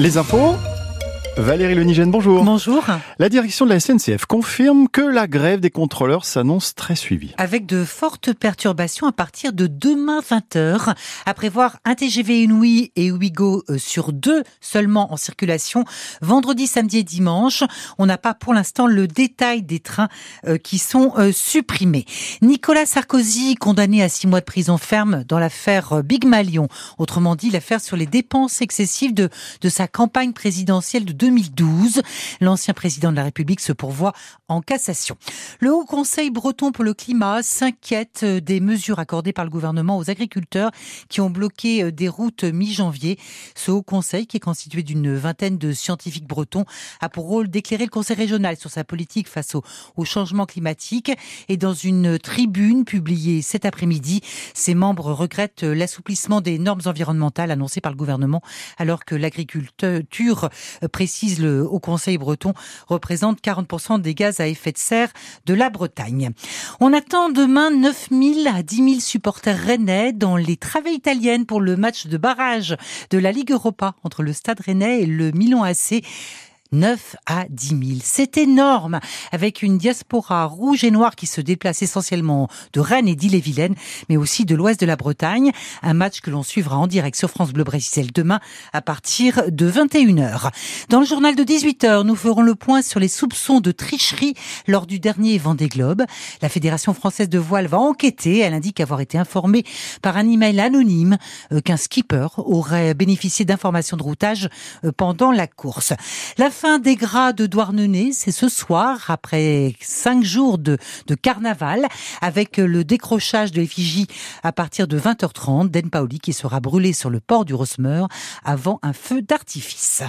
Les infos Valérie Lenigène, bonjour. Bonjour. La direction de la SNCF confirme que la grève des contrôleurs s'annonce très suivie. Avec de fortes perturbations à partir de demain 20h, à prévoir un TGV Inouï et Ouigo euh, sur deux seulement en circulation, vendredi, samedi et dimanche. On n'a pas pour l'instant le détail des trains euh, qui sont euh, supprimés. Nicolas Sarkozy, condamné à six mois de prison ferme dans l'affaire Big Malion, autrement dit l'affaire sur les dépenses excessives de, de sa campagne présidentielle de 2012. L'ancien président de la République se pourvoit en cassation. Le Haut Conseil breton pour le climat s'inquiète des mesures accordées par le gouvernement aux agriculteurs qui ont bloqué euh, des routes mi-janvier. Ce Haut Conseil, qui est constitué d'une vingtaine de scientifiques bretons, a pour rôle d'éclairer le Conseil régional sur sa politique face au, changement climatique. Et dans une tribune publiée cet après-midi, ses membres regrettent l'assouplissement des normes environnementales annoncées par le gouvernement alors que l'agriculture précise précise Haut Conseil breton, représente 40% des gaz à effet de serre de la Bretagne. On attend demain 9000 à 10 000 supporters rennais dans les travées italiennes pour le match de barrage de la Ligue Europa entre le Stade rennais et le Milan AC. 9 à 10 000. C'est énorme, avec une diaspora rouge et noire qui se déplace essentiellement de Rennes et d'Ille-et-Vilaine, mais aussi de l'ouest de la Bretagne. Un match que l'on suivra en direct sur France Bleu Brésil demain à partir de 21h. Dans le journal de 18h, nous ferons le point sur les soupçons de tricherie lors du dernier Vendée Globe. La Fédération française de voile va enquêter. Elle indique avoir été informée par un email anonyme euh, qu'un skipper aurait bénéficié d'informations de routage euh, pendant la course. La fin des gras de Douarnenez, c'est ce soir, après cinq jours de, de carnaval, avec le décrochage de l'effigie à partir de 20h30 d'En Paoli qui sera brûlé sur le port du Rosmer avant un feu d'artifice.